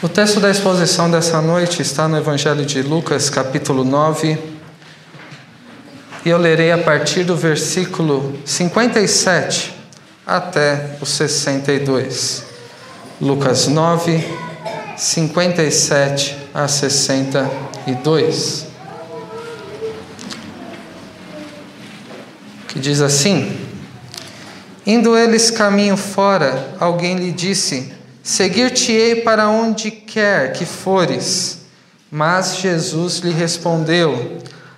O texto da exposição dessa noite está no Evangelho de Lucas, capítulo 9, e eu lerei a partir do versículo 57 até o 62. Lucas 9, 57 a 62. Que diz assim: Indo eles caminho fora, alguém lhe disse: Seguir-te-ei para onde quer que fores. Mas Jesus lhe respondeu: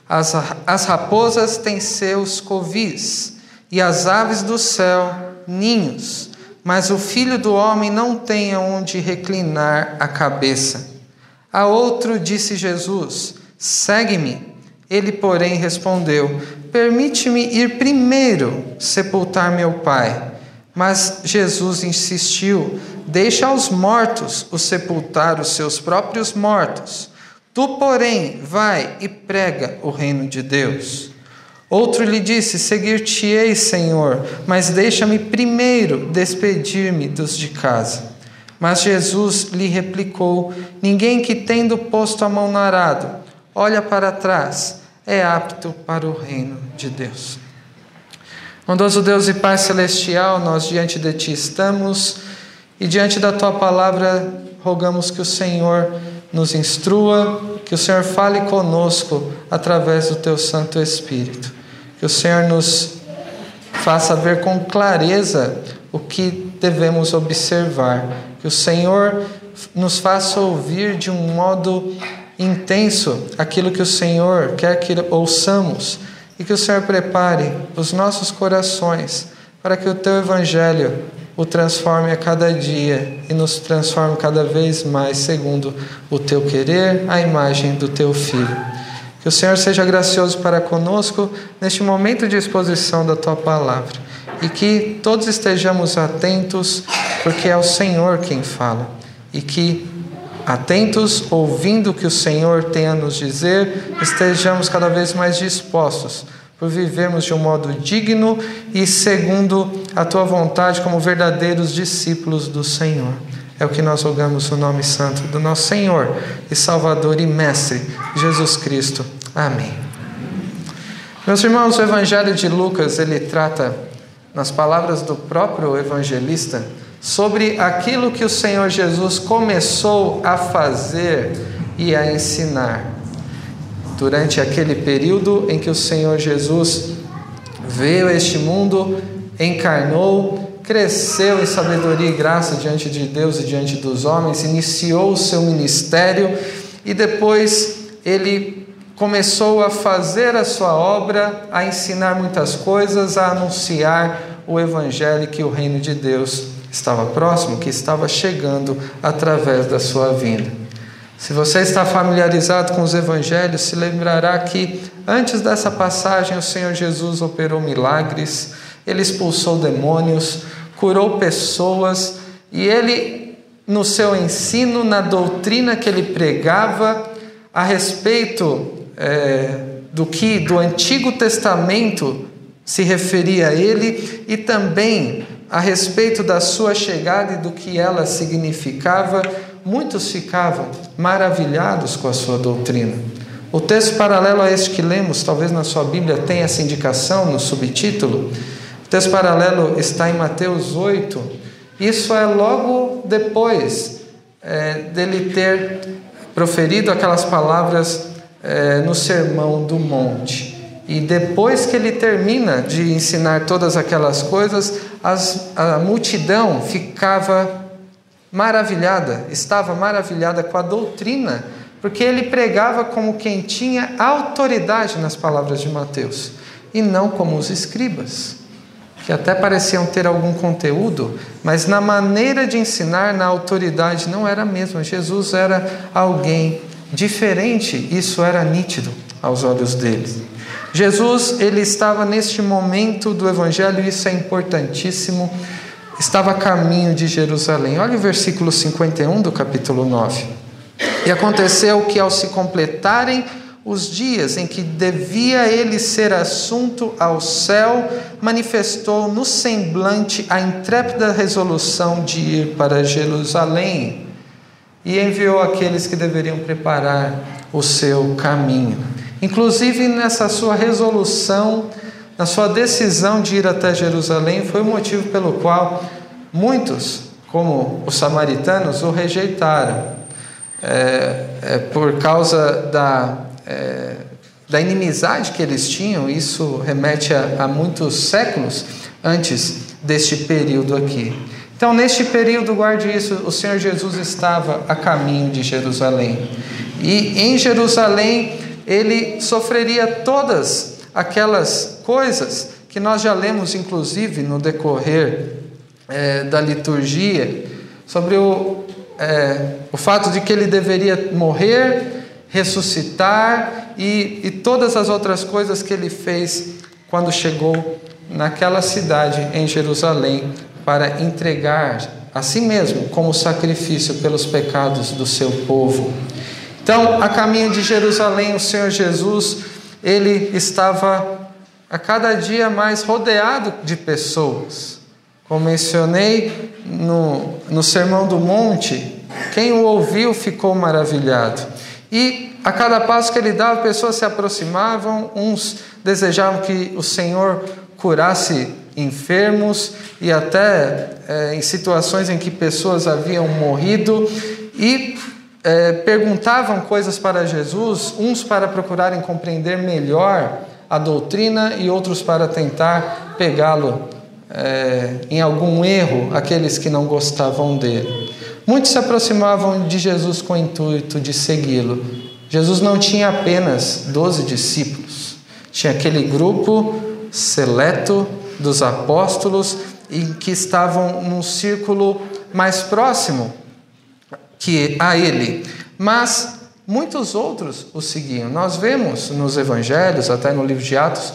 as, as raposas têm seus covis, e as aves do céu ninhos, mas o filho do homem não tem onde reclinar a cabeça. A outro disse Jesus: Segue-me. Ele, porém, respondeu: Permite-me ir primeiro sepultar meu pai. Mas Jesus insistiu: Deixa aos mortos o sepultar os seus próprios mortos. Tu, porém, vai e prega o reino de Deus. Outro lhe disse: Seguir-te-ei, Senhor, mas deixa-me primeiro despedir-me dos de casa. Mas Jesus lhe replicou: Ninguém que, tendo posto a mão no arado, olha para trás, é apto para o reino de Deus. Bondoso Deus e Pai Celestial, nós diante de Ti estamos e diante da Tua palavra rogamos que o Senhor nos instrua, que o Senhor fale conosco através do Teu Santo Espírito, que o Senhor nos faça ver com clareza o que devemos observar, que o Senhor nos faça ouvir de um modo intenso aquilo que o Senhor quer que ouçamos. E que o Senhor prepare os nossos corações para que o teu evangelho o transforme a cada dia e nos transforme cada vez mais segundo o teu querer, a imagem do teu filho. Que o Senhor seja gracioso para conosco neste momento de exposição da tua palavra e que todos estejamos atentos, porque é o Senhor quem fala, e que atentos, ouvindo o que o Senhor tem a nos dizer, estejamos cada vez mais dispostos por vivermos de um modo digno e segundo a tua vontade, como verdadeiros discípulos do Senhor. É o que nós rogamos no nome santo do nosso Senhor e Salvador e Mestre, Jesus Cristo. Amém. Meus irmãos, o Evangelho de Lucas, ele trata, nas palavras do próprio evangelista, sobre aquilo que o Senhor Jesus começou a fazer e a ensinar. Durante aquele período em que o Senhor Jesus veio a este mundo, encarnou, cresceu em sabedoria e graça diante de Deus e diante dos homens, iniciou o seu ministério e depois ele começou a fazer a sua obra, a ensinar muitas coisas, a anunciar o evangelho que o reino de Deus estava próximo, que estava chegando através da sua vinda. Se você está familiarizado com os evangelhos, se lembrará que antes dessa passagem o Senhor Jesus operou milagres, ele expulsou demônios, curou pessoas e ele, no seu ensino, na doutrina que ele pregava a respeito é, do que do Antigo Testamento se referia a ele e também a respeito da sua chegada e do que ela significava, muitos ficavam maravilhados com a sua doutrina. O texto paralelo a este que lemos, talvez na sua Bíblia tenha essa indicação no subtítulo. O texto paralelo está em Mateus 8. Isso é logo depois é, dele ter proferido aquelas palavras é, no Sermão do Monte. E depois que ele termina de ensinar todas aquelas coisas, as, a multidão ficava maravilhada, estava maravilhada com a doutrina, porque ele pregava como quem tinha autoridade nas palavras de Mateus, e não como os escribas, que até pareciam ter algum conteúdo, mas na maneira de ensinar, na autoridade, não era a mesma. Jesus era alguém diferente, isso era nítido aos olhos deles. Jesus, ele estava neste momento do evangelho, isso é importantíssimo, estava a caminho de Jerusalém. Olha o versículo 51 do capítulo 9. E aconteceu que ao se completarem os dias em que devia ele ser assunto ao céu, manifestou no semblante a intrépida resolução de ir para Jerusalém. e enviou aqueles que deveriam preparar o seu caminho. Inclusive nessa sua resolução, na sua decisão de ir até Jerusalém, foi o motivo pelo qual muitos, como os samaritanos, o rejeitaram. É, é, por causa da, é, da inimizade que eles tinham, isso remete a, a muitos séculos antes deste período aqui. Então, neste período, guarde isso, o Senhor Jesus estava a caminho de Jerusalém. E em Jerusalém, ele sofreria todas aquelas coisas que nós já lemos, inclusive, no decorrer é, da liturgia, sobre o, é, o fato de que ele deveria morrer, ressuscitar e, e todas as outras coisas que ele fez quando chegou naquela cidade em Jerusalém para entregar a si mesmo como sacrifício pelos pecados do seu povo. Então, a caminho de Jerusalém, o Senhor Jesus, ele estava a cada dia mais rodeado de pessoas. Como mencionei no, no Sermão do Monte, quem o ouviu ficou maravilhado. E a cada passo que ele dava, pessoas se aproximavam, uns desejavam que o Senhor curasse enfermos e até é, em situações em que pessoas haviam morrido e é, perguntavam coisas para Jesus, uns para procurarem compreender melhor a doutrina e outros para tentar pegá-lo é, em algum erro, aqueles que não gostavam dele. Muitos se aproximavam de Jesus com o intuito de segui-lo. Jesus não tinha apenas doze discípulos, tinha aquele grupo seleto dos apóstolos e que estavam num círculo mais próximo que a ele. Mas muitos outros o seguiam. Nós vemos nos evangelhos, até no livro de Atos,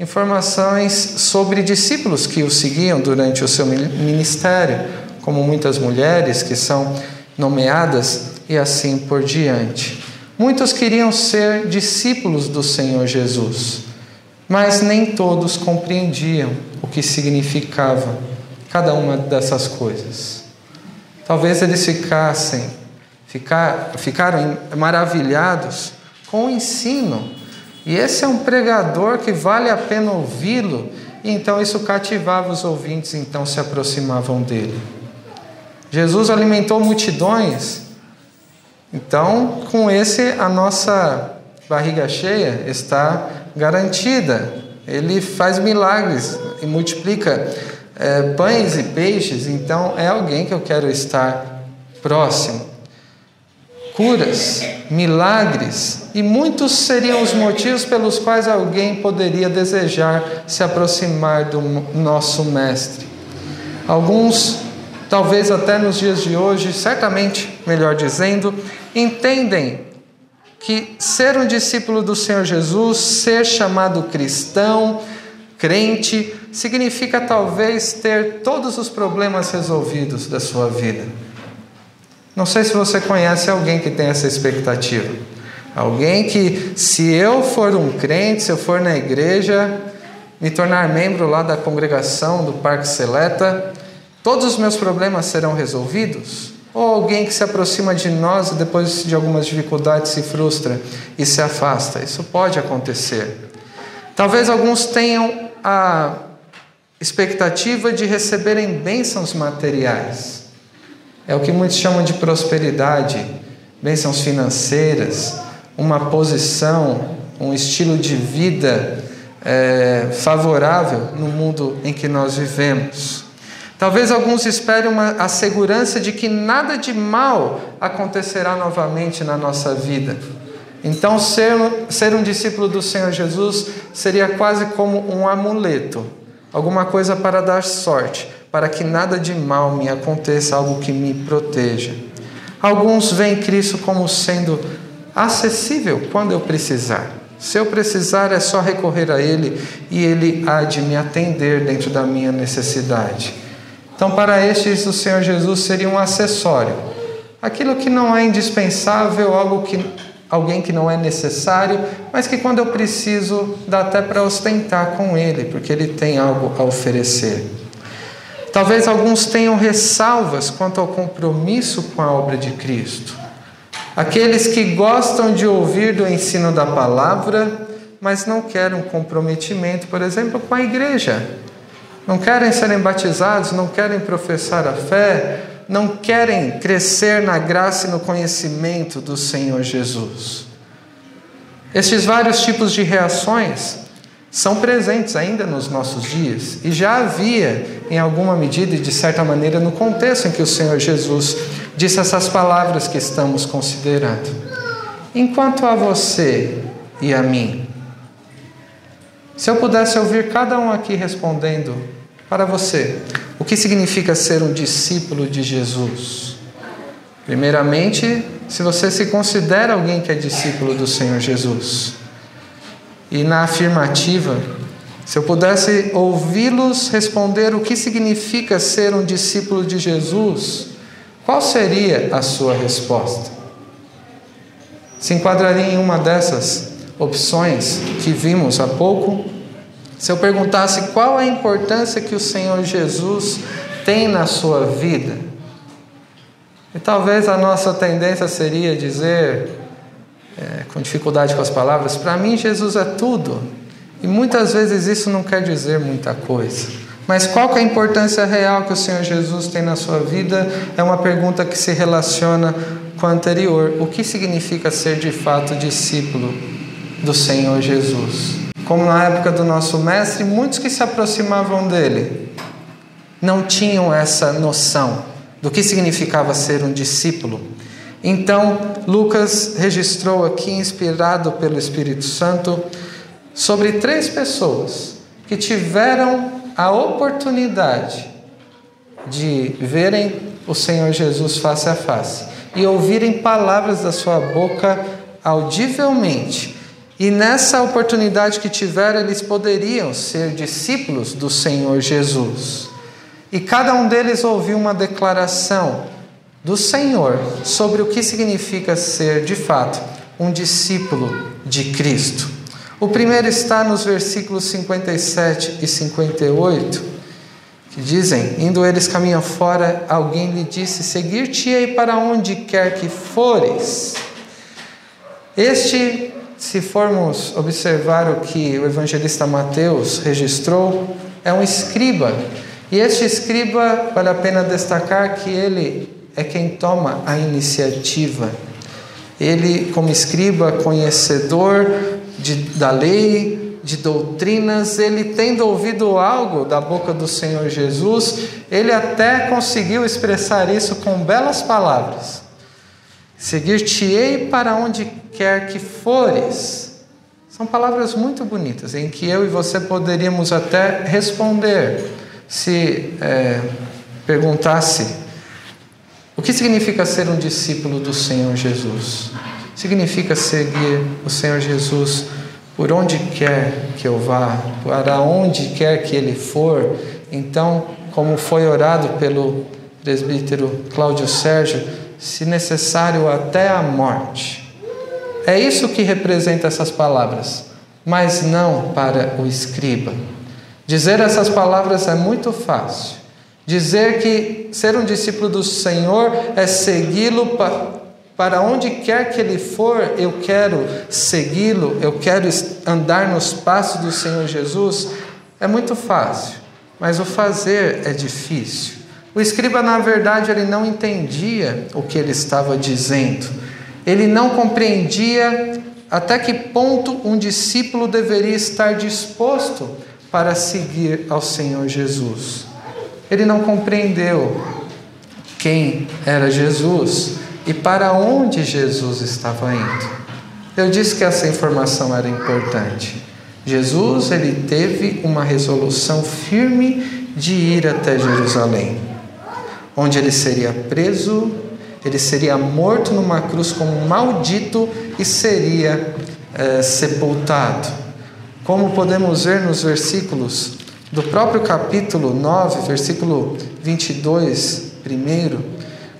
informações sobre discípulos que o seguiam durante o seu ministério, como muitas mulheres que são nomeadas e assim por diante. Muitos queriam ser discípulos do Senhor Jesus mas nem todos compreendiam o que significava cada uma dessas coisas. Talvez eles ficassem, ficar, ficaram maravilhados com o ensino. E esse é um pregador que vale a pena ouvi-lo. E então isso cativava os ouvintes, então se aproximavam dele. Jesus alimentou multidões. Então, com esse a nossa barriga cheia está garantida. Ele faz milagres e multiplica é, pães e peixes, então é alguém que eu quero estar próximo. Curas, milagres, e muitos seriam os motivos pelos quais alguém poderia desejar se aproximar do nosso Mestre. Alguns, talvez até nos dias de hoje, certamente, melhor dizendo, entendem que ser um discípulo do Senhor Jesus, ser chamado cristão, crente, significa talvez ter todos os problemas resolvidos da sua vida. Não sei se você conhece alguém que tem essa expectativa. Alguém que, se eu for um crente, se eu for na igreja, me tornar membro lá da congregação do Parque Seleta, todos os meus problemas serão resolvidos? Ou alguém que se aproxima de nós e depois de algumas dificuldades se frustra e se afasta. Isso pode acontecer. Talvez alguns tenham a expectativa de receberem bênçãos materiais. É o que muitos chamam de prosperidade, bênçãos financeiras, uma posição, um estilo de vida é, favorável no mundo em que nós vivemos. Talvez alguns esperem uma, a segurança de que nada de mal acontecerá novamente na nossa vida. Então, ser, ser um discípulo do Senhor Jesus seria quase como um amuleto, alguma coisa para dar sorte, para que nada de mal me aconteça, algo que me proteja. Alguns veem Cristo como sendo acessível quando eu precisar. Se eu precisar, é só recorrer a Ele e Ele há de me atender dentro da minha necessidade. Então, para estes, o Senhor Jesus seria um acessório. Aquilo que não é indispensável, algo que alguém que não é necessário, mas que quando eu preciso dá até para ostentar com ele, porque ele tem algo a oferecer. Talvez alguns tenham ressalvas quanto ao compromisso com a obra de Cristo. Aqueles que gostam de ouvir do ensino da palavra, mas não querem um comprometimento, por exemplo, com a igreja. Não querem serem batizados, não querem professar a fé, não querem crescer na graça e no conhecimento do Senhor Jesus. Estes vários tipos de reações são presentes ainda nos nossos dias e já havia, em alguma medida e de certa maneira, no contexto em que o Senhor Jesus disse essas palavras que estamos considerando. Enquanto a você e a mim, se eu pudesse ouvir cada um aqui respondendo para você, o que significa ser um discípulo de Jesus? Primeiramente, se você se considera alguém que é discípulo do Senhor Jesus. E na afirmativa, se eu pudesse ouvi-los responder o que significa ser um discípulo de Jesus, qual seria a sua resposta? Se enquadraria em uma dessas opções que vimos há pouco, se eu perguntasse qual a importância que o Senhor Jesus tem na sua vida, e talvez a nossa tendência seria dizer, é, com dificuldade com as palavras, para mim Jesus é tudo. E muitas vezes isso não quer dizer muita coisa. Mas qual é a importância real que o Senhor Jesus tem na sua vida? É uma pergunta que se relaciona com a anterior. O que significa ser de fato discípulo do Senhor Jesus. Como na época do nosso mestre, muitos que se aproximavam dele não tinham essa noção do que significava ser um discípulo. Então, Lucas registrou aqui, inspirado pelo Espírito Santo, sobre três pessoas que tiveram a oportunidade de verem o Senhor Jesus face a face e ouvirem palavras da sua boca audivelmente e nessa oportunidade que tiveram, eles poderiam ser discípulos do Senhor Jesus. E cada um deles ouviu uma declaração do Senhor sobre o que significa ser, de fato, um discípulo de Cristo. O primeiro está nos versículos 57 e 58, que dizem: Indo eles caminham fora, alguém lhe disse: Seguir-te-ei para onde quer que fores. Este se formos observar o que o evangelista Mateus registrou, é um escriba. E este escriba, vale a pena destacar que ele é quem toma a iniciativa. Ele, como escriba, conhecedor de, da lei, de doutrinas, ele tendo ouvido algo da boca do Senhor Jesus, ele até conseguiu expressar isso com belas palavras. Seguir-te-ei para onde quer que fores. São palavras muito bonitas, em que eu e você poderíamos até responder se é, perguntasse o que significa ser um discípulo do Senhor Jesus. Significa seguir o Senhor Jesus por onde quer que eu vá, para onde quer que ele for. Então, como foi orado pelo presbítero Cláudio Sérgio, se necessário até a morte. É isso que representa essas palavras, mas não para o escriba. Dizer essas palavras é muito fácil. Dizer que ser um discípulo do Senhor é segui-lo para onde quer que ele for, eu quero segui-lo, eu quero andar nos passos do Senhor Jesus, é muito fácil, mas o fazer é difícil. O escriba, na verdade, ele não entendia o que ele estava dizendo. Ele não compreendia até que ponto um discípulo deveria estar disposto para seguir ao Senhor Jesus. Ele não compreendeu quem era Jesus e para onde Jesus estava indo. Eu disse que essa informação era importante. Jesus, ele teve uma resolução firme de ir até Jerusalém onde ele seria preso, ele seria morto numa cruz como maldito e seria é, sepultado. Como podemos ver nos versículos do próprio capítulo 9, versículo 22, primeiro,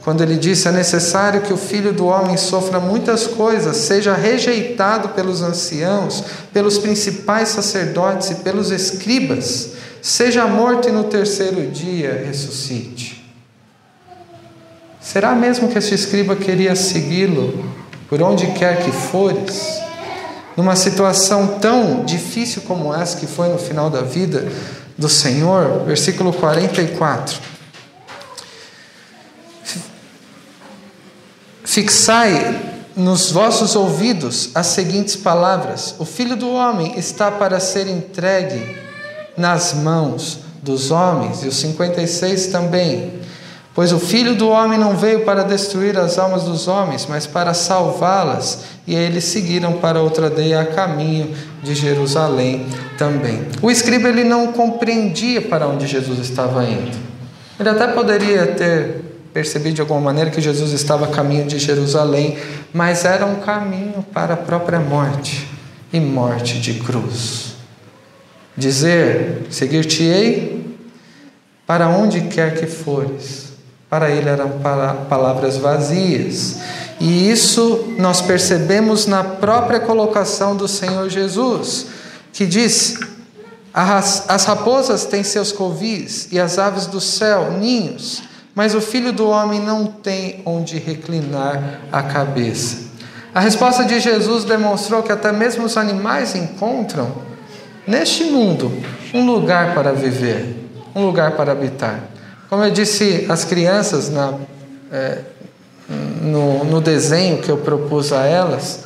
quando ele disse: É necessário que o filho do homem sofra muitas coisas, seja rejeitado pelos anciãos, pelos principais sacerdotes e pelos escribas, seja morto e no terceiro dia ressuscite. Será mesmo que esse escriba queria segui-lo por onde quer que fores? Numa situação tão difícil como essa que foi no final da vida do Senhor, versículo 44. Fixai nos vossos ouvidos as seguintes palavras: O filho do homem está para ser entregue nas mãos dos homens. E o 56 também. Pois o filho do homem não veio para destruir as almas dos homens, mas para salvá-las. E eles seguiram para outra aldeia a caminho de Jerusalém também. O escriba ele não compreendia para onde Jesus estava indo. Ele até poderia ter percebi de alguma maneira que Jesus estava a caminho de Jerusalém, mas era um caminho para a própria morte e morte de cruz. Dizer: Seguir-te-ei para onde quer que fores. Para ele eram palavras vazias. E isso nós percebemos na própria colocação do Senhor Jesus, que diz: As raposas têm seus covis e as aves do céu ninhos mas o filho do homem não tem onde reclinar a cabeça. A resposta de Jesus demonstrou que até mesmo os animais encontram neste mundo um lugar para viver, um lugar para habitar. Como eu disse às crianças na, é, no, no desenho que eu propus a elas,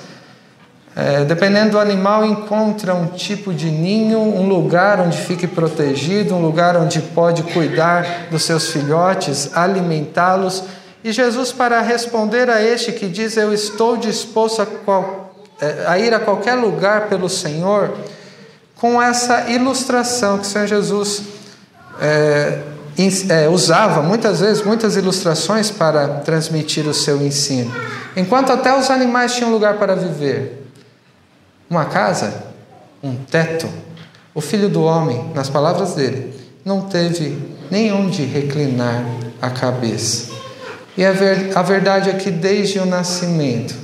é, dependendo do animal, encontra um tipo de ninho, um lugar onde fique protegido, um lugar onde pode cuidar dos seus filhotes, alimentá-los. E Jesus, para responder a este que diz: Eu estou disposto a, qual, é, a ir a qualquer lugar pelo Senhor, com essa ilustração que o Senhor Jesus é, usava muitas vezes, muitas ilustrações para transmitir o seu ensino. Enquanto até os animais tinham lugar para viver, uma casa, um teto. O filho do homem, nas palavras dele, não teve nem onde reclinar a cabeça. E a, ver, a verdade é que desde o nascimento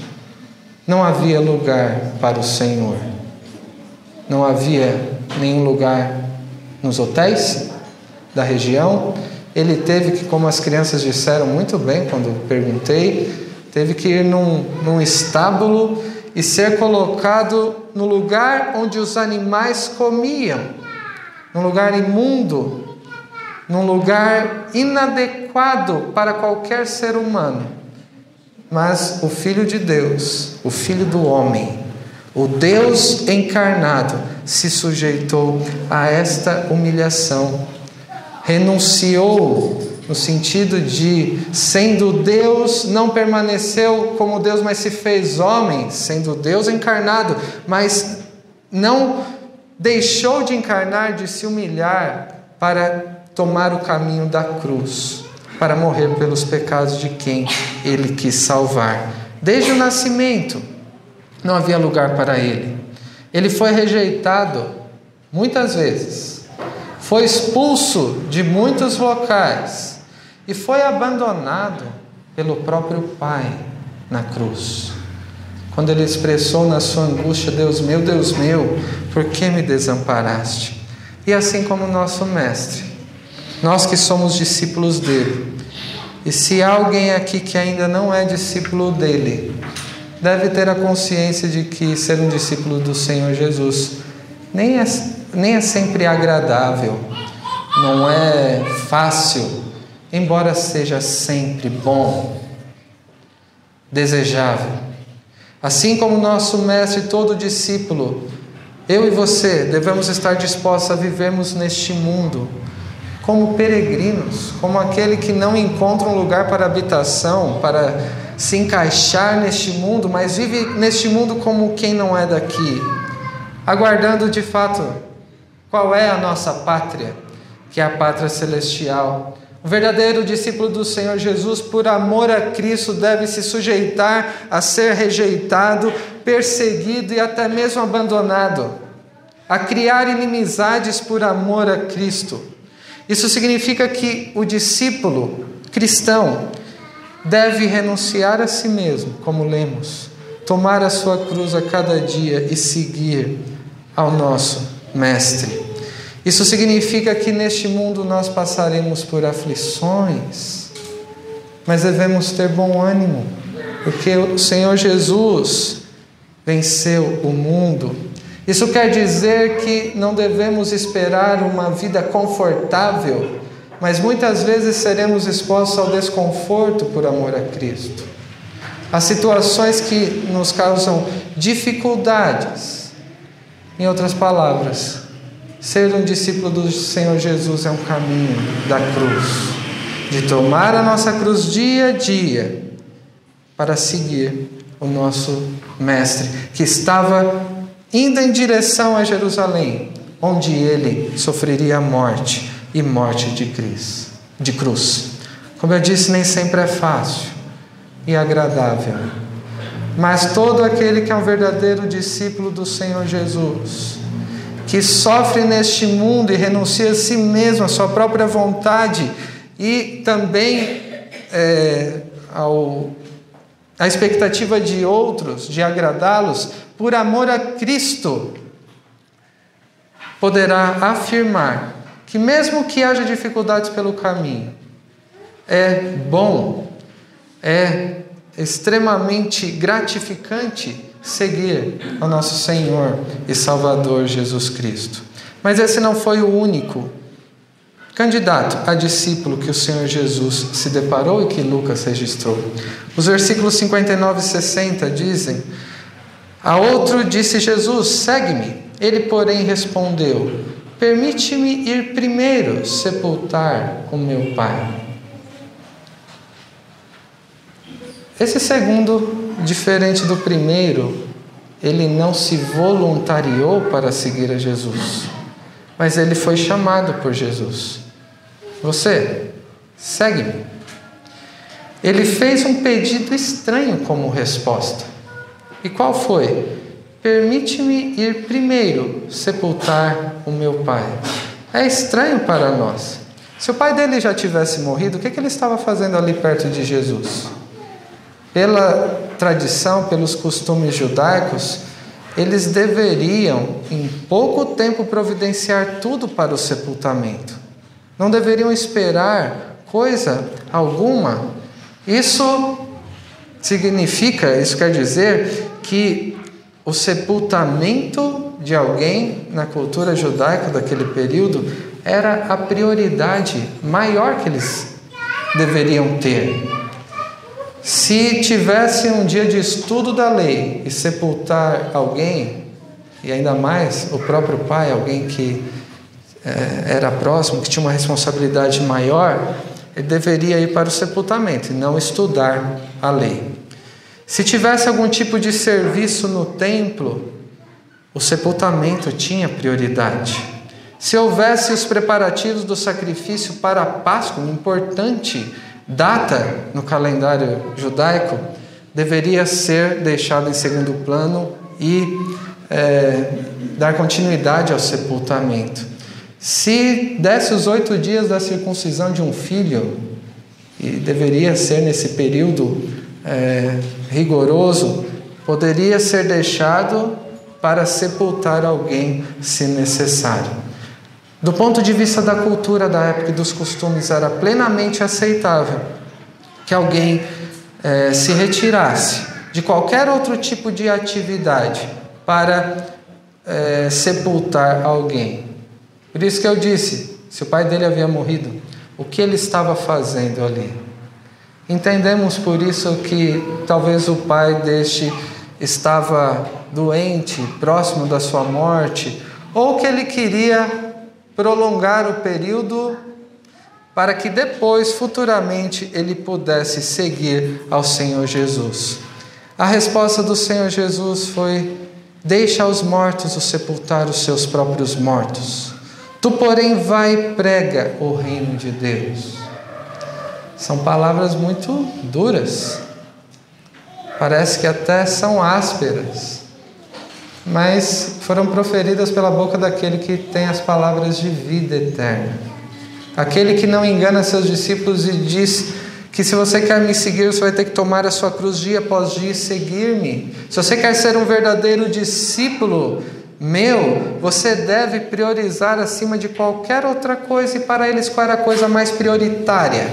não havia lugar para o Senhor. Não havia nenhum lugar nos hotéis da região. Ele teve que, como as crianças disseram muito bem quando perguntei, teve que ir num, num estábulo e ser colocado no lugar onde os animais comiam, num lugar imundo, num lugar inadequado para qualquer ser humano. Mas o Filho de Deus, o Filho do homem, o Deus encarnado, se sujeitou a esta humilhação, renunciou no sentido de, sendo Deus, não permaneceu como Deus, mas se fez homem, sendo Deus encarnado, mas não deixou de encarnar, de se humilhar para tomar o caminho da cruz, para morrer pelos pecados de quem ele quis salvar. Desde o nascimento, não havia lugar para ele. Ele foi rejeitado muitas vezes, foi expulso de muitos locais e foi abandonado pelo próprio Pai na cruz. Quando ele expressou na sua angústia: Deus meu, Deus meu, por que me desamparaste? E assim como nosso Mestre, nós que somos discípulos dele, e se alguém aqui que ainda não é discípulo dele, deve ter a consciência de que ser um discípulo do Senhor Jesus nem é, nem é sempre agradável, não é fácil embora seja sempre bom, desejável. Assim como nosso mestre, todo discípulo, eu e você devemos estar dispostos a vivermos neste mundo como peregrinos, como aquele que não encontra um lugar para habitação, para se encaixar neste mundo, mas vive neste mundo como quem não é daqui, aguardando de fato qual é a nossa pátria, que é a pátria celestial. O verdadeiro discípulo do Senhor Jesus, por amor a Cristo, deve se sujeitar a ser rejeitado, perseguido e até mesmo abandonado, a criar inimizades por amor a Cristo. Isso significa que o discípulo cristão deve renunciar a si mesmo, como lemos, tomar a sua cruz a cada dia e seguir ao nosso Mestre. Isso significa que neste mundo nós passaremos por aflições, mas devemos ter bom ânimo, porque o Senhor Jesus venceu o mundo. Isso quer dizer que não devemos esperar uma vida confortável, mas muitas vezes seremos expostos ao desconforto por amor a Cristo. As situações que nos causam dificuldades. Em outras palavras, ser um discípulo do Senhor Jesus é um caminho da cruz, de tomar a nossa cruz dia a dia para seguir o nosso Mestre, que estava indo em direção a Jerusalém, onde ele sofreria a morte e morte de cruz. De cruz. Como eu disse, nem sempre é fácil e agradável. Mas todo aquele que é um verdadeiro discípulo do Senhor Jesus, que sofre neste mundo e renuncia a si mesmo, a sua própria vontade e também é, ao, a expectativa de outros, de agradá-los, por amor a Cristo, poderá afirmar que, mesmo que haja dificuldades pelo caminho, é bom, é extremamente gratificante seguir ao nosso Senhor e Salvador Jesus Cristo. Mas esse não foi o único candidato a discípulo que o Senhor Jesus se deparou e que Lucas registrou. Os versículos 59 e 60 dizem: A outro disse Jesus: Segue-me. Ele, porém, respondeu: Permite-me ir primeiro sepultar o meu pai. Esse segundo, diferente do primeiro, ele não se voluntariou para seguir a Jesus, mas ele foi chamado por Jesus. Você, segue-me. Ele fez um pedido estranho como resposta. E qual foi? Permite-me ir primeiro sepultar o meu pai. É estranho para nós. Se o pai dele já tivesse morrido, o que, ele estava fazendo ali perto de Jesus? Pela tradição, pelos costumes judaicos, eles deveriam, em pouco tempo, providenciar tudo para o sepultamento. Não deveriam esperar coisa alguma. Isso significa, isso quer dizer que o sepultamento de alguém na cultura judaica daquele período era a prioridade maior que eles deveriam ter. Se tivesse um dia de estudo da lei e sepultar alguém, e ainda mais o próprio pai, alguém que é, era próximo, que tinha uma responsabilidade maior, ele deveria ir para o sepultamento e não estudar a lei. Se tivesse algum tipo de serviço no templo, o sepultamento tinha prioridade. Se houvesse os preparativos do sacrifício para a Páscoa, uma importante data no calendário judaico, deveria ser deixado em segundo plano e é, dar continuidade ao sepultamento. Se desse os oito dias da circuncisão de um filho, e deveria ser nesse período é, rigoroso, poderia ser deixado para sepultar alguém se necessário. Do ponto de vista da cultura da época e dos costumes, era plenamente aceitável que alguém é, se retirasse de qualquer outro tipo de atividade para é, sepultar alguém. Por isso que eu disse: se o pai dele havia morrido, o que ele estava fazendo ali? Entendemos por isso que talvez o pai deste estava doente, próximo da sua morte, ou que ele queria prolongar o período para que depois, futuramente, ele pudesse seguir ao Senhor Jesus. A resposta do Senhor Jesus foi: Deixa os mortos o sepultar os seus próprios mortos. Tu, porém, vai e prega o reino de Deus. São palavras muito duras. Parece que até são ásperas mas foram proferidas pela boca daquele que tem as palavras de vida eterna. Aquele que não engana seus discípulos e diz que se você quer me seguir, você vai ter que tomar a sua cruz dia após dia e seguir-me. Se você quer ser um verdadeiro discípulo meu, você deve priorizar acima de qualquer outra coisa, e para eles qual era a coisa mais prioritária,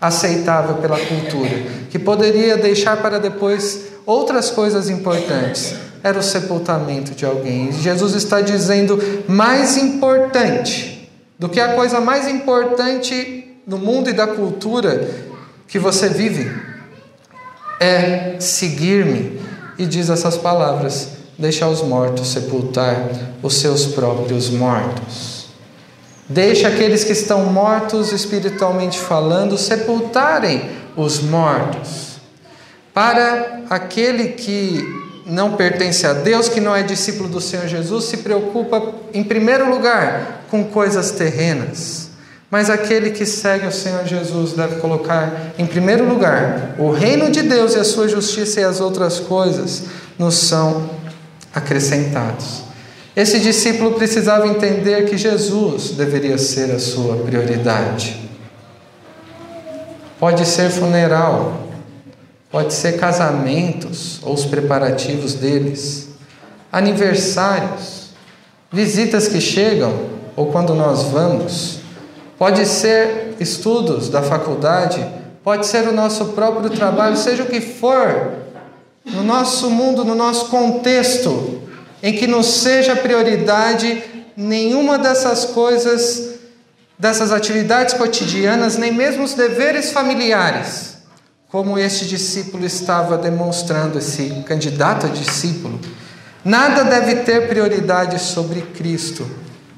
aceitável pela cultura, que poderia deixar para depois outras coisas importantes. Era o sepultamento de alguém. Jesus está dizendo: mais importante do que a coisa mais importante no mundo e da cultura que você vive é seguir-me. E diz essas palavras: deixa os mortos sepultar os seus próprios mortos. Deixa aqueles que estão mortos espiritualmente falando sepultarem os mortos. Para aquele que não pertence a Deus, que não é discípulo do Senhor Jesus, se preocupa em primeiro lugar com coisas terrenas. Mas aquele que segue o Senhor Jesus deve colocar em primeiro lugar o reino de Deus e a sua justiça e as outras coisas nos são acrescentados. Esse discípulo precisava entender que Jesus deveria ser a sua prioridade. Pode ser funeral, pode ser casamentos ou os preparativos deles, aniversários, visitas que chegam ou quando nós vamos, pode ser estudos da faculdade, pode ser o nosso próprio trabalho, seja o que for, no nosso mundo, no nosso contexto, em que não seja prioridade nenhuma dessas coisas, dessas atividades cotidianas, nem mesmo os deveres familiares, como este discípulo estava demonstrando, esse candidato a discípulo. Nada deve ter prioridade sobre Cristo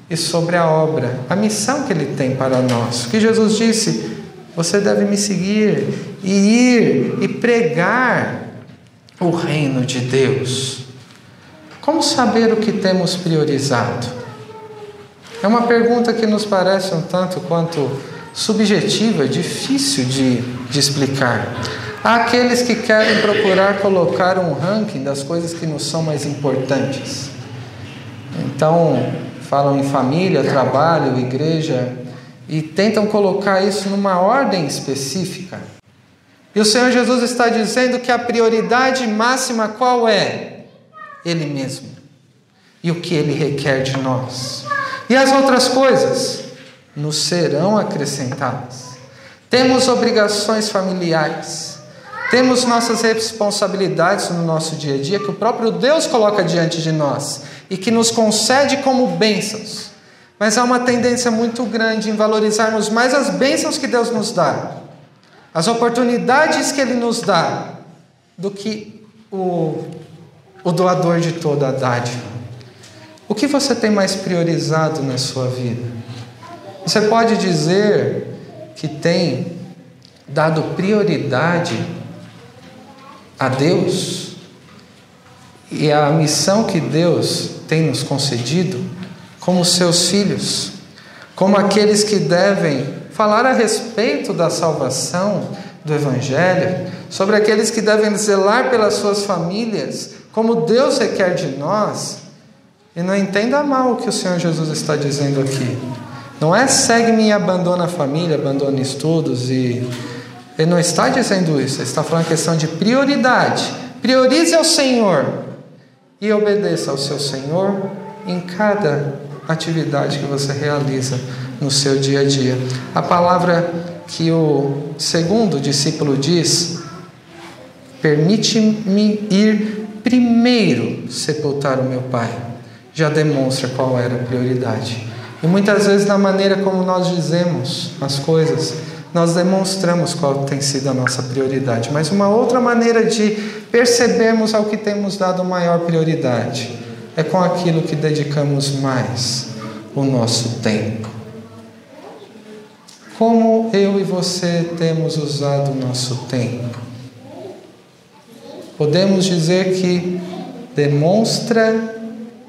e sobre a obra, a missão que ele tem para nós. Que Jesus disse: você deve me seguir e ir e pregar o reino de Deus. Como saber o que temos priorizado? É uma pergunta que nos parece um tanto quanto subjetiva, difícil de, de explicar. Há aqueles que querem procurar colocar um ranking das coisas que nos são mais importantes. Então, falam em família, trabalho, igreja e tentam colocar isso numa ordem específica. E o Senhor Jesus está dizendo que a prioridade máxima qual é? Ele mesmo. E o que ele requer de nós. E as outras coisas nos serão acrescentadas. Temos obrigações familiares. Temos nossas responsabilidades no nosso dia a dia que o próprio Deus coloca diante de nós e que nos concede como bênçãos. Mas há uma tendência muito grande em valorizarmos mais as bênçãos que Deus nos dá as oportunidades que Ele nos dá, do que o, o doador de toda a dádiva. O que você tem mais priorizado na sua vida? Você pode dizer que tem dado prioridade a Deus e a missão que Deus tem nos concedido como seus filhos, como aqueles que devem falar a respeito da salvação do Evangelho, sobre aqueles que devem zelar pelas suas famílias, como Deus requer de nós. E não entenda mal o que o Senhor Jesus está dizendo aqui. Não é segue-me e abandona a família, abandona estudos e. Ele não está dizendo isso, ele está falando questão de prioridade. Priorize ao Senhor e obedeça ao seu Senhor em cada atividade que você realiza no seu dia a dia. A palavra que o segundo discípulo diz: Permite-me ir primeiro sepultar o meu pai. Já demonstra qual era a prioridade. E muitas vezes, na maneira como nós dizemos as coisas, nós demonstramos qual tem sido a nossa prioridade. Mas uma outra maneira de percebermos ao que temos dado maior prioridade é com aquilo que dedicamos mais o nosso tempo. Como eu e você temos usado o nosso tempo? Podemos dizer que demonstra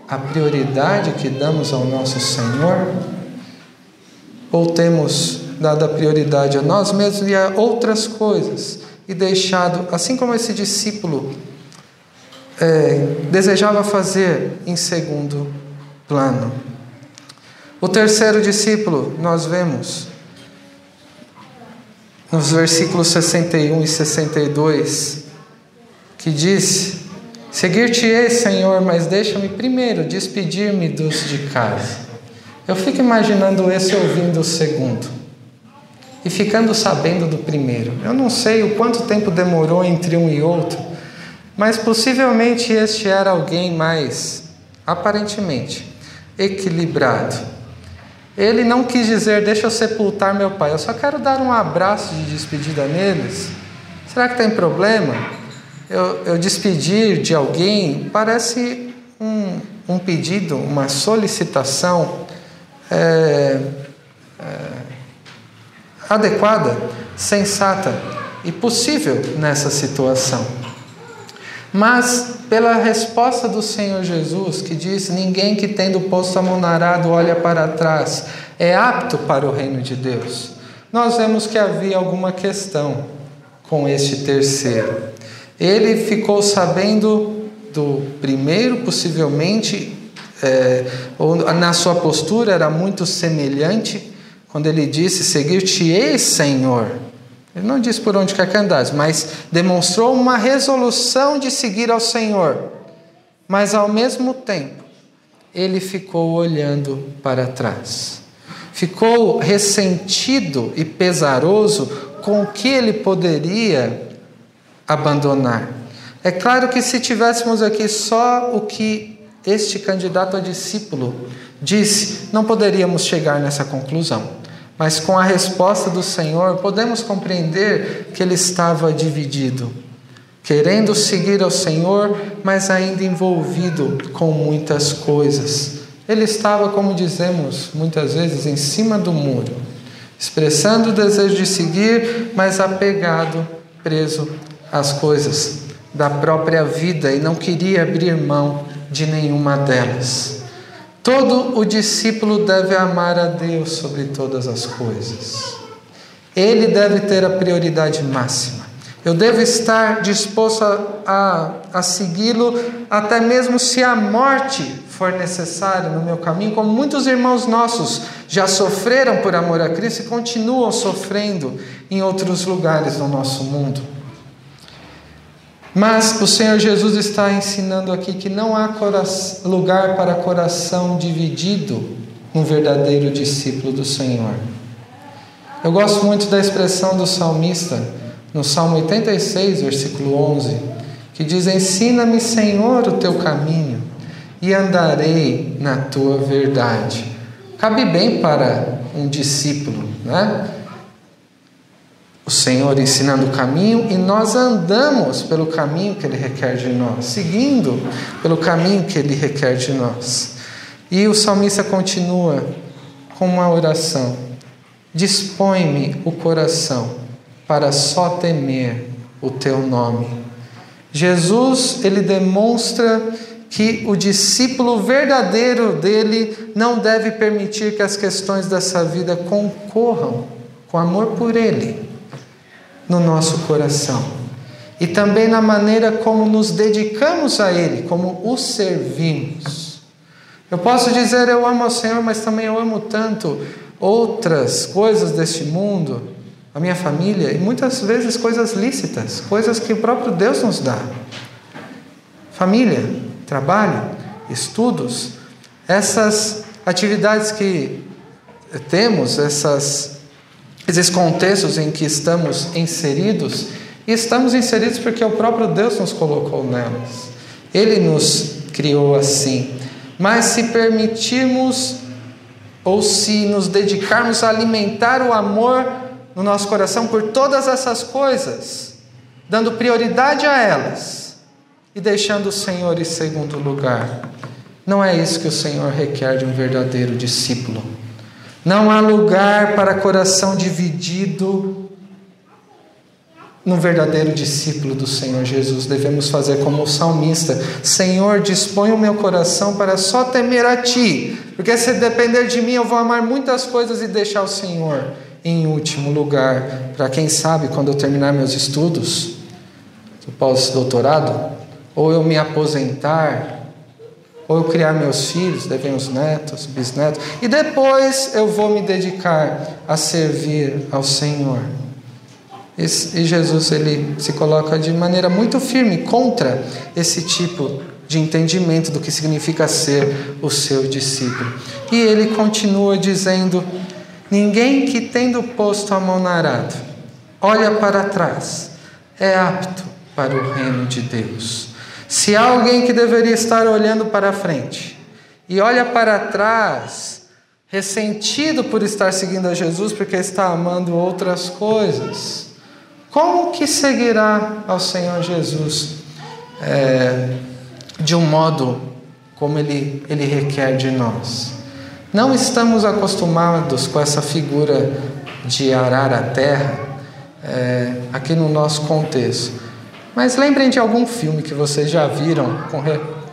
a prioridade que damos ao nosso Senhor? Ou temos dado a prioridade a nós mesmos e a outras coisas e deixado, assim como esse discípulo é, desejava fazer, em segundo plano? O terceiro discípulo, nós vemos nos versículos 61 e 62, que diz: Seguir-te-ei, Senhor, mas deixa-me primeiro despedir-me dos de casa. Eu fico imaginando esse ouvindo o segundo e ficando sabendo do primeiro. Eu não sei o quanto tempo demorou entre um e outro, mas possivelmente este era alguém mais, aparentemente, equilibrado. Ele não quis dizer, deixa eu sepultar meu pai, eu só quero dar um abraço de despedida neles. Será que tem problema? Eu, eu despedir de alguém parece um, um pedido, uma solicitação é, é, adequada, sensata e possível nessa situação. Mas pela resposta do Senhor Jesus, que diz: Ninguém que tendo posto a mão na arado olha para trás, é apto para o reino de Deus. Nós vemos que havia alguma questão com este terceiro. Ele ficou sabendo do primeiro, possivelmente, é, ou na sua postura era muito semelhante, quando ele disse: Seguir-te-ei, Senhor. Ele não disse por onde quer que andasse, mas demonstrou uma resolução de seguir ao Senhor. Mas ao mesmo tempo, ele ficou olhando para trás. Ficou ressentido e pesaroso com o que ele poderia abandonar. É claro que se tivéssemos aqui só o que este candidato a discípulo disse, não poderíamos chegar nessa conclusão. Mas com a resposta do Senhor, podemos compreender que ele estava dividido, querendo seguir ao Senhor, mas ainda envolvido com muitas coisas. Ele estava, como dizemos muitas vezes, em cima do muro, expressando o desejo de seguir, mas apegado, preso às coisas da própria vida e não queria abrir mão de nenhuma delas. Todo o discípulo deve amar a Deus sobre todas as coisas. Ele deve ter a prioridade máxima. Eu devo estar disposto a, a, a segui-lo, até mesmo se a morte for necessária no meu caminho, como muitos irmãos nossos já sofreram por amor a Cristo e continuam sofrendo em outros lugares do nosso mundo. Mas o Senhor Jesus está ensinando aqui que não há lugar para coração dividido no verdadeiro discípulo do Senhor. Eu gosto muito da expressão do salmista no Salmo 86, versículo 11, que diz: Ensina-me, Senhor, o teu caminho e andarei na tua verdade. Cabe bem para um discípulo, né? O Senhor ensinando o caminho e nós andamos pelo caminho que Ele requer de nós, seguindo pelo caminho que Ele requer de nós. E o salmista continua com uma oração: Dispõe-me o coração para só temer o Teu nome. Jesus, ele demonstra que o discípulo verdadeiro dele não deve permitir que as questões dessa vida concorram com amor por Ele no nosso coração e também na maneira como nos dedicamos a Ele, como o servimos. Eu posso dizer eu amo ao Senhor, mas também eu amo tanto outras coisas deste mundo, a minha família e muitas vezes coisas lícitas, coisas que o próprio Deus nos dá. Família, trabalho, estudos, essas atividades que temos, essas esses contextos em que estamos inseridos, e estamos inseridos porque o próprio Deus nos colocou nelas. Ele nos criou assim. Mas se permitirmos ou se nos dedicarmos a alimentar o amor no nosso coração por todas essas coisas, dando prioridade a elas e deixando o Senhor em segundo lugar, não é isso que o Senhor requer de um verdadeiro discípulo. Não há lugar para coração dividido no verdadeiro discípulo do Senhor Jesus. Devemos fazer como o salmista: Senhor, dispõe o meu coração para só temer a Ti, porque se depender de mim, eu vou amar muitas coisas e deixar o Senhor em último lugar. Para quem sabe, quando eu terminar meus estudos, do pós-doutorado, ou eu me aposentar, ou eu criar meus filhos, devem os netos, bisnetos, e depois eu vou me dedicar a servir ao Senhor. E Jesus ele se coloca de maneira muito firme contra esse tipo de entendimento do que significa ser o seu discípulo. E ele continua dizendo: Ninguém que tendo posto a mão no arado, olha para trás, é apto para o reino de Deus. Se há alguém que deveria estar olhando para frente e olha para trás, ressentido por estar seguindo a Jesus porque está amando outras coisas, como que seguirá ao Senhor Jesus? É, de um modo como ele, ele requer de nós. Não estamos acostumados com essa figura de arar a terra é, aqui no nosso contexto. Mas lembrem de algum filme que vocês já viram, com,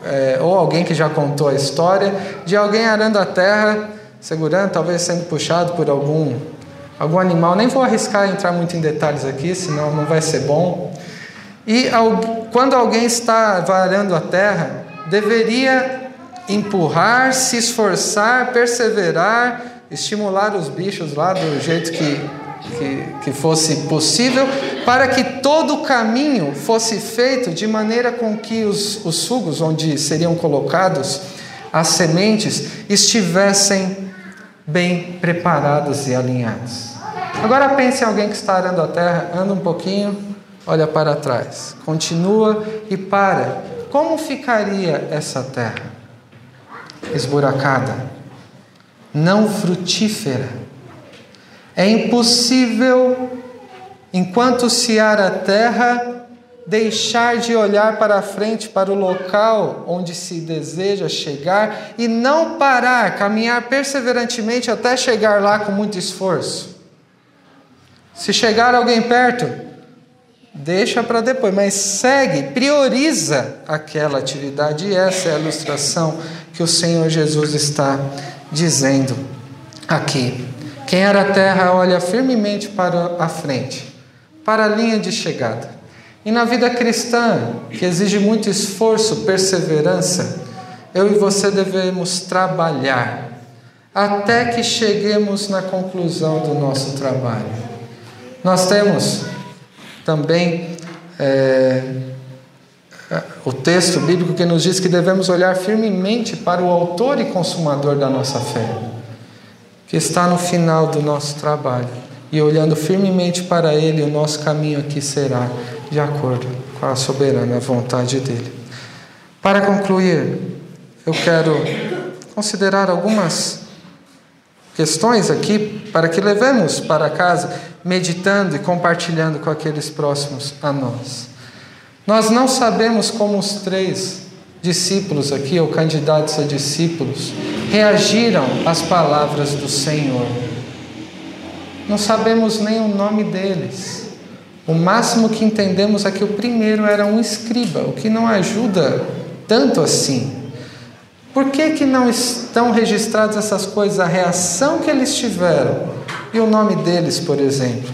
é, ou alguém que já contou a história, de alguém arando a terra, segurando, talvez sendo puxado por algum, algum animal. Nem vou arriscar entrar muito em detalhes aqui, senão não vai ser bom. E quando alguém está varando a terra, deveria empurrar, se esforçar, perseverar, estimular os bichos lá do jeito que, que, que fosse possível, para que todo o caminho fosse feito de maneira com que os, os sugos onde seriam colocados as sementes estivessem bem preparados e alinhados. Agora pense em alguém que está arando a terra, anda um pouquinho, olha para trás, continua e para. Como ficaria essa terra? Esburacada, não frutífera. É impossível, enquanto se ara a terra, deixar de olhar para frente, para o local onde se deseja chegar e não parar, caminhar perseverantemente até chegar lá com muito esforço. Se chegar alguém perto, deixa para depois, mas segue, prioriza aquela atividade, e essa é a ilustração que o Senhor Jesus está dizendo aqui. Quem era a terra olha firmemente para a frente, para a linha de chegada. E na vida cristã, que exige muito esforço, perseverança, eu e você devemos trabalhar até que cheguemos na conclusão do nosso trabalho. Nós temos também é, o texto bíblico que nos diz que devemos olhar firmemente para o autor e consumador da nossa fé, que está no final do nosso trabalho. E olhando firmemente para Ele, o nosso caminho aqui será de acordo com a soberana vontade dele. Para concluir, eu quero considerar algumas questões aqui para que levemos para casa, meditando e compartilhando com aqueles próximos a nós. Nós não sabemos como os três discípulos aqui, ou candidatos a discípulos, reagiram às palavras do Senhor. Não sabemos nem o nome deles. O máximo que entendemos é que o primeiro era um escriba, o que não ajuda tanto assim. Por que, que não estão registradas essas coisas, a reação que eles tiveram e o nome deles, por exemplo?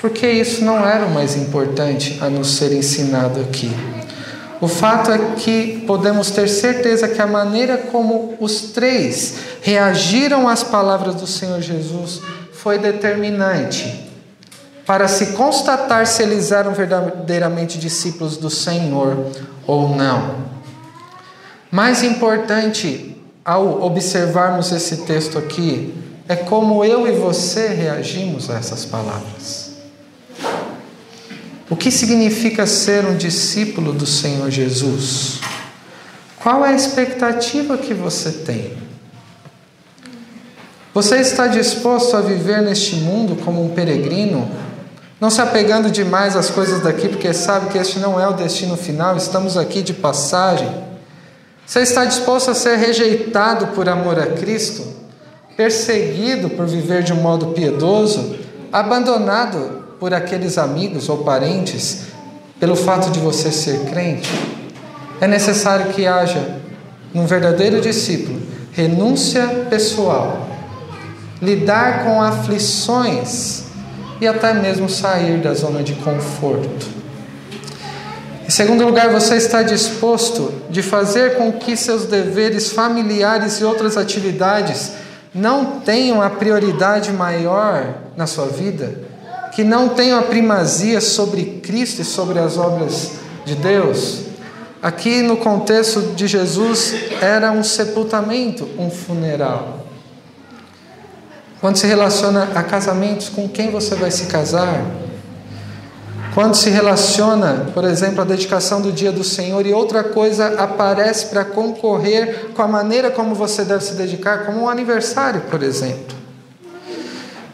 Porque isso não era o mais importante a nos ser ensinado aqui. O fato é que podemos ter certeza que a maneira como os três reagiram às palavras do Senhor Jesus foi determinante para se constatar se eles eram verdadeiramente discípulos do Senhor ou não. Mais importante ao observarmos esse texto aqui é como eu e você reagimos a essas palavras. O que significa ser um discípulo do Senhor Jesus? Qual é a expectativa que você tem? Você está disposto a viver neste mundo como um peregrino, não se apegando demais às coisas daqui, porque sabe que este não é o destino final, estamos aqui de passagem? Você está disposto a ser rejeitado por amor a Cristo, perseguido por viver de um modo piedoso, abandonado por aqueles amigos ou parentes pelo fato de você ser crente? É necessário que haja, num verdadeiro discípulo, renúncia pessoal, lidar com aflições e até mesmo sair da zona de conforto. Em segundo lugar, você está disposto de fazer com que seus deveres familiares e outras atividades não tenham a prioridade maior na sua vida que não tenham a primazia sobre Cristo e sobre as obras de Deus. Aqui no contexto de Jesus era um sepultamento, um funeral. Quando se relaciona a casamentos, com quem você vai se casar? Quando se relaciona, por exemplo, a dedicação do dia do Senhor e outra coisa aparece para concorrer com a maneira como você deve se dedicar, como um aniversário, por exemplo.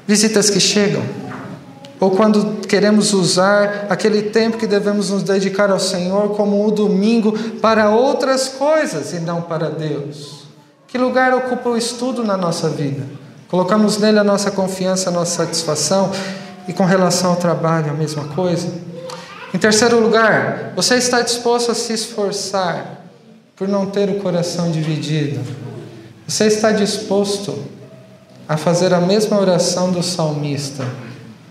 Visitas que chegam. Ou quando queremos usar aquele tempo que devemos nos dedicar ao Senhor como o domingo para outras coisas e não para Deus. Que lugar ocupa o estudo na nossa vida? Colocamos nele a nossa confiança, a nossa satisfação e com relação ao trabalho, a mesma coisa. Em terceiro lugar, você está disposto a se esforçar por não ter o coração dividido? Você está disposto a fazer a mesma oração do salmista,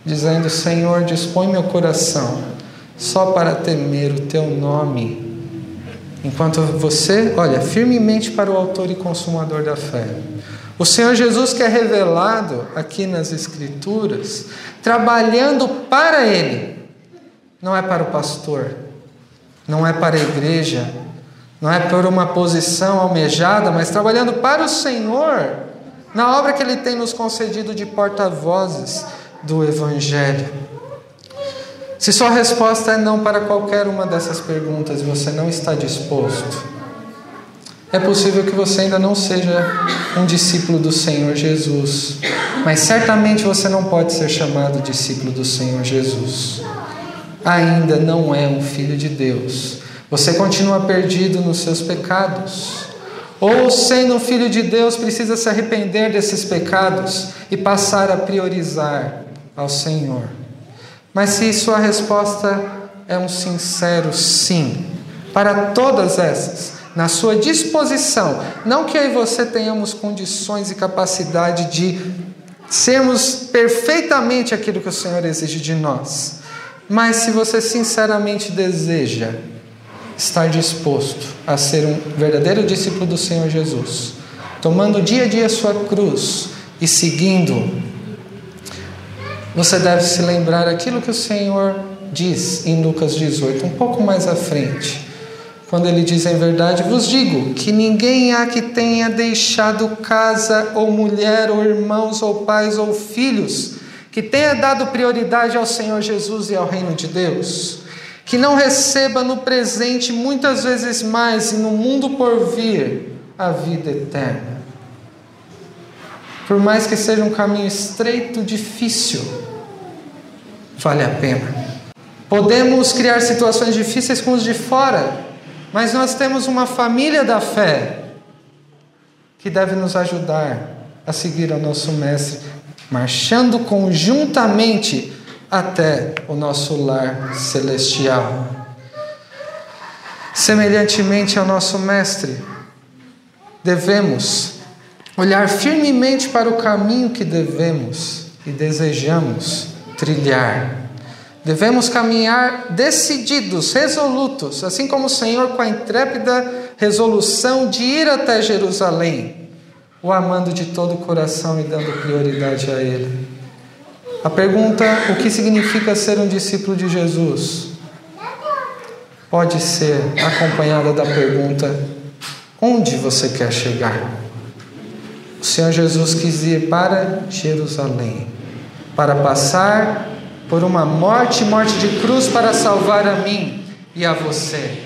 dizendo: Senhor, dispõe meu coração só para temer o teu nome. Enquanto você olha firmemente para o Autor e Consumador da fé. O Senhor Jesus que é revelado aqui nas Escrituras, trabalhando para Ele, não é para o pastor, não é para a igreja, não é por uma posição almejada, mas trabalhando para o Senhor, na obra que Ele tem nos concedido de porta-vozes do Evangelho. Se sua resposta é não para qualquer uma dessas perguntas, você não está disposto é possível que você ainda não seja um discípulo do Senhor Jesus, mas certamente você não pode ser chamado discípulo do Senhor Jesus. Ainda não é um filho de Deus. Você continua perdido nos seus pecados. Ou, sendo um filho de Deus, precisa se arrepender desses pecados e passar a priorizar ao Senhor. Mas se sua resposta é um sincero sim, para todas essas, na sua disposição. Não que e você tenhamos condições e capacidade de sermos perfeitamente aquilo que o Senhor exige de nós. Mas se você sinceramente deseja estar disposto a ser um verdadeiro discípulo do Senhor Jesus, tomando dia a dia a sua cruz e seguindo, você deve se lembrar aquilo que o Senhor diz em Lucas 18, um pouco mais à frente quando ele diz em verdade, vos digo que ninguém há que tenha deixado casa, ou mulher, ou irmãos, ou pais, ou filhos, que tenha dado prioridade ao Senhor Jesus e ao reino de Deus, que não receba no presente muitas vezes mais e no mundo por vir a vida eterna. Por mais que seja um caminho estreito, difícil, vale a pena. Podemos criar situações difíceis com os de fora, mas nós temos uma família da fé que deve nos ajudar a seguir ao nosso Mestre, marchando conjuntamente até o nosso lar celestial. Semelhantemente ao nosso Mestre, devemos olhar firmemente para o caminho que devemos e desejamos trilhar. Devemos caminhar decididos, resolutos, assim como o Senhor com a intrépida resolução de ir até Jerusalém, o amando de todo o coração e dando prioridade a Ele. A pergunta: o que significa ser um discípulo de Jesus? Pode ser acompanhada da pergunta: onde você quer chegar? O Senhor Jesus quis ir para Jerusalém, para passar por uma morte, morte de cruz para salvar a mim e a você.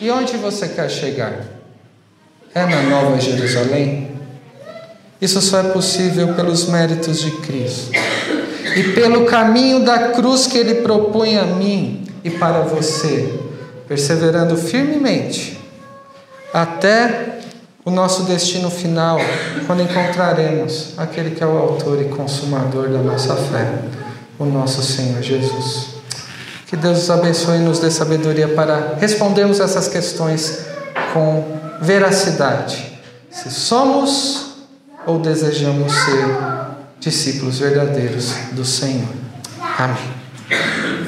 E onde você quer chegar? É na Nova Jerusalém? Isso só é possível pelos méritos de Cristo e pelo caminho da cruz que Ele propõe a mim e para você, perseverando firmemente até o nosso destino final, quando encontraremos aquele que é o autor e consumador da nossa fé o nosso Senhor Jesus. Que Deus nos abençoe e nos dê sabedoria para respondermos essas questões com veracidade. Se somos ou desejamos ser discípulos verdadeiros do Senhor. Amém.